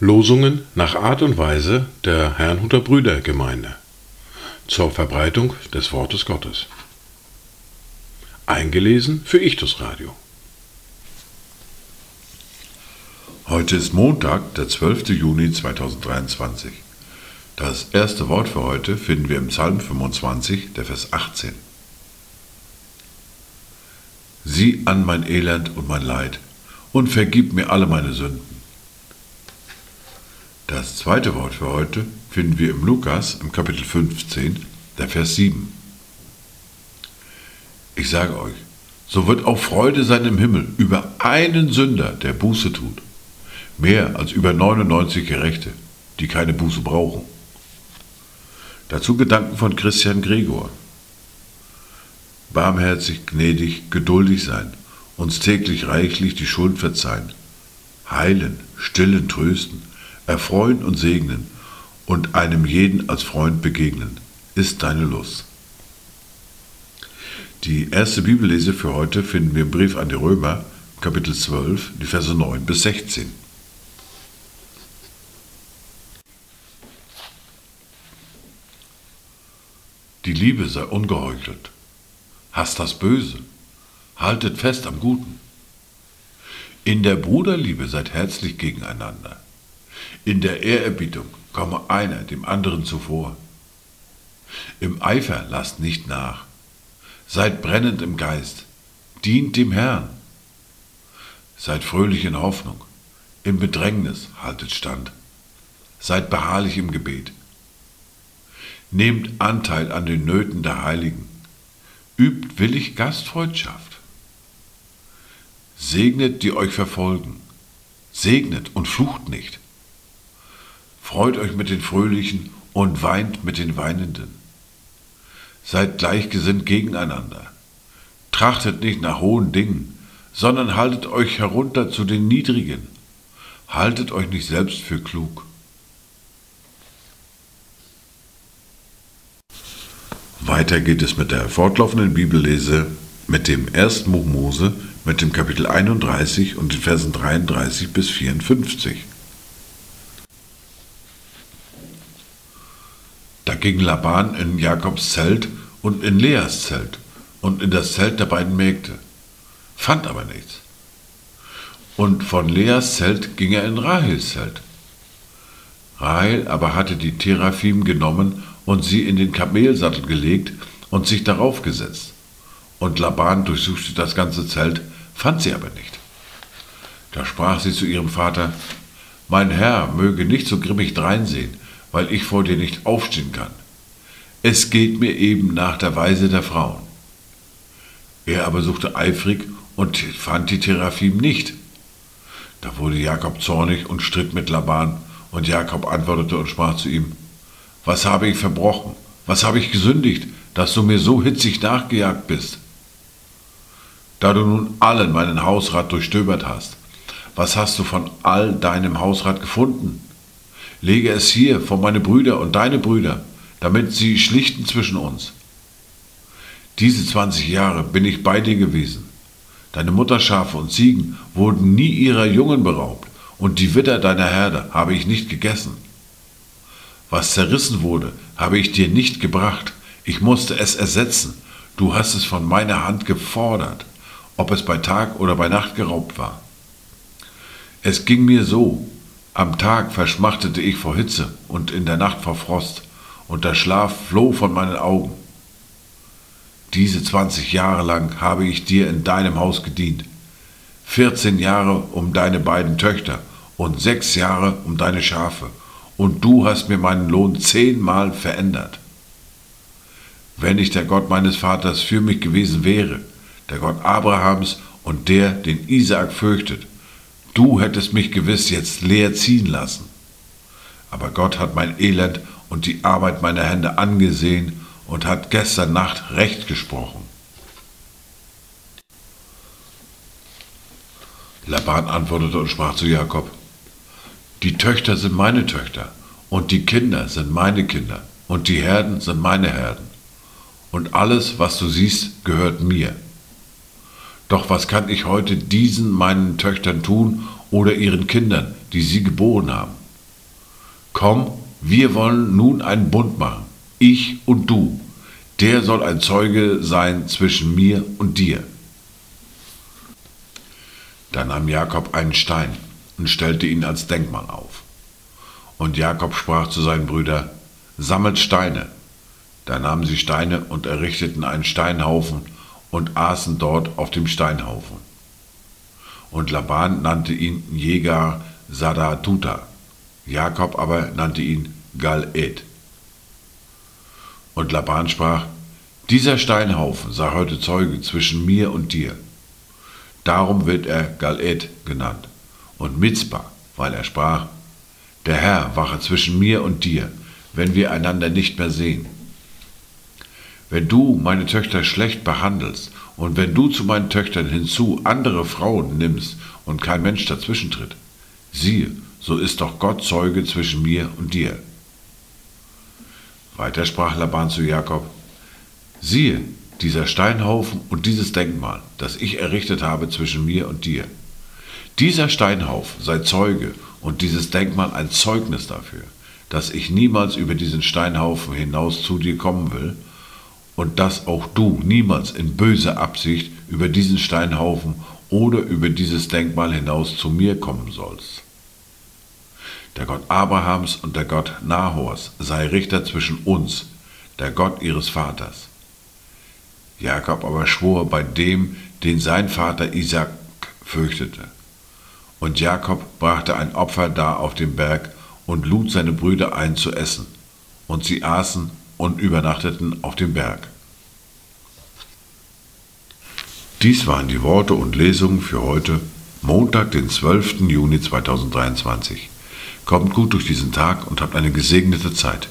Losungen nach Art und Weise der Herrnhuter Brüdergemeinde zur Verbreitung des Wortes Gottes. Eingelesen für Ichtus Radio. Heute ist Montag, der 12. Juni 2023. Das erste Wort für heute finden wir im Psalm 25, der Vers 18. Sieh an mein Elend und mein Leid und vergib mir alle meine Sünden. Das zweite Wort für heute finden wir im Lukas im Kapitel 15, der Vers 7. Ich sage euch, so wird auch Freude sein im Himmel über einen Sünder, der Buße tut, mehr als über 99 Gerechte, die keine Buße brauchen. Dazu Gedanken von Christian Gregor. Barmherzig, gnädig, geduldig sein, uns täglich reichlich die Schuld verzeihen, heilen, stillen, trösten, erfreuen und segnen und einem jeden als Freund begegnen, ist deine Lust. Die erste Bibellese für heute finden wir im Brief an die Römer, Kapitel 12, die Verse 9 bis 16. Die Liebe sei ungeheuchelt. Hasst das Böse. Haltet fest am Guten. In der Bruderliebe seid herzlich gegeneinander. In der Ehrerbietung komme einer dem anderen zuvor. Im Eifer lasst nicht nach. Seid brennend im Geist. Dient dem Herrn. Seid fröhlich in Hoffnung. Im Bedrängnis haltet stand. Seid beharrlich im Gebet. Nehmt Anteil an den Nöten der Heiligen. Übt willig Gastfreundschaft. Segnet, die euch verfolgen. Segnet und flucht nicht. Freut euch mit den Fröhlichen und weint mit den Weinenden. Seid gleichgesinnt gegeneinander. Trachtet nicht nach hohen Dingen, sondern haltet euch herunter zu den Niedrigen. Haltet euch nicht selbst für klug. Weiter geht es mit der fortlaufenden Bibellese mit dem ersten Buch Mose, mit dem Kapitel 31 und den Versen 33 bis 54. Da ging Laban in Jakobs Zelt und in Leas Zelt und in das Zelt der beiden Mägde, fand aber nichts. Und von Leas Zelt ging er in Rahels Zelt. Rahel aber hatte die Teraphim genommen und sie in den Kamelsattel gelegt und sich darauf gesetzt. Und Laban durchsuchte das ganze Zelt, fand sie aber nicht. Da sprach sie zu ihrem Vater, Mein Herr möge nicht so grimmig dreinsehen, weil ich vor dir nicht aufstehen kann. Es geht mir eben nach der Weise der Frauen. Er aber suchte eifrig und fand die Teraphim nicht. Da wurde Jakob zornig und stritt mit Laban, und Jakob antwortete und sprach zu ihm, was habe ich verbrochen? Was habe ich gesündigt, dass du mir so hitzig nachgejagt bist? Da du nun allen meinen Hausrat durchstöbert hast, was hast du von all deinem Hausrat gefunden? Lege es hier vor meine Brüder und deine Brüder, damit sie schlichten zwischen uns. Diese 20 Jahre bin ich bei dir gewesen. Deine Mutterschafe und Ziegen wurden nie ihrer Jungen beraubt, und die Witter deiner Herde habe ich nicht gegessen. Was zerrissen wurde, habe ich dir nicht gebracht. Ich musste es ersetzen. Du hast es von meiner Hand gefordert, ob es bei Tag oder bei Nacht geraubt war. Es ging mir so. Am Tag verschmachtete ich vor Hitze und in der Nacht vor Frost, und der Schlaf floh von meinen Augen. Diese 20 Jahre lang habe ich dir in deinem Haus gedient. 14 Jahre um deine beiden Töchter und sechs Jahre um deine Schafe und du hast mir meinen Lohn zehnmal verändert. Wenn nicht der Gott meines Vaters für mich gewesen wäre, der Gott Abrahams und der, den Isaak fürchtet, du hättest mich gewiss jetzt leer ziehen lassen. Aber Gott hat mein Elend und die Arbeit meiner Hände angesehen und hat gestern Nacht Recht gesprochen. Laban antwortete und sprach zu Jakob, die Töchter sind meine Töchter und die Kinder sind meine Kinder und die Herden sind meine Herden. Und alles, was du siehst, gehört mir. Doch was kann ich heute diesen meinen Töchtern tun oder ihren Kindern, die sie geboren haben? Komm, wir wollen nun einen Bund machen, ich und du. Der soll ein Zeuge sein zwischen mir und dir. Da nahm Jakob einen Stein und stellte ihn als Denkmal auf. Und Jakob sprach zu seinen Brüdern, Sammelt Steine. Da nahmen sie Steine und errichteten einen Steinhaufen und aßen dort auf dem Steinhaufen. Und Laban nannte ihn Jäger Sadatuta, Jakob aber nannte ihn Gal-Ed. Und Laban sprach, dieser Steinhaufen sei heute Zeuge zwischen mir und dir. Darum wird er Gal-Ed genannt und Mitzbah, weil er sprach, der Herr wache zwischen mir und dir, wenn wir einander nicht mehr sehen. Wenn du meine Töchter schlecht behandelst und wenn du zu meinen Töchtern hinzu andere Frauen nimmst und kein Mensch dazwischentritt, siehe, so ist doch Gott Zeuge zwischen mir und dir. Weiter sprach Laban zu Jakob, siehe, dieser Steinhaufen und dieses Denkmal, das ich errichtet habe zwischen mir und dir. Dieser Steinhaufen sei Zeuge und dieses Denkmal ein Zeugnis dafür, dass ich niemals über diesen Steinhaufen hinaus zu dir kommen will und dass auch du niemals in böser Absicht über diesen Steinhaufen oder über dieses Denkmal hinaus zu mir kommen sollst. Der Gott Abrahams und der Gott Nahors sei Richter zwischen uns, der Gott ihres Vaters. Jakob aber schwor bei dem, den sein Vater Isaac fürchtete. Und Jakob brachte ein Opfer dar auf dem Berg und lud seine Brüder ein zu essen. Und sie aßen und übernachteten auf dem Berg. Dies waren die Worte und Lesungen für heute, Montag, den 12. Juni 2023. Kommt gut durch diesen Tag und habt eine gesegnete Zeit.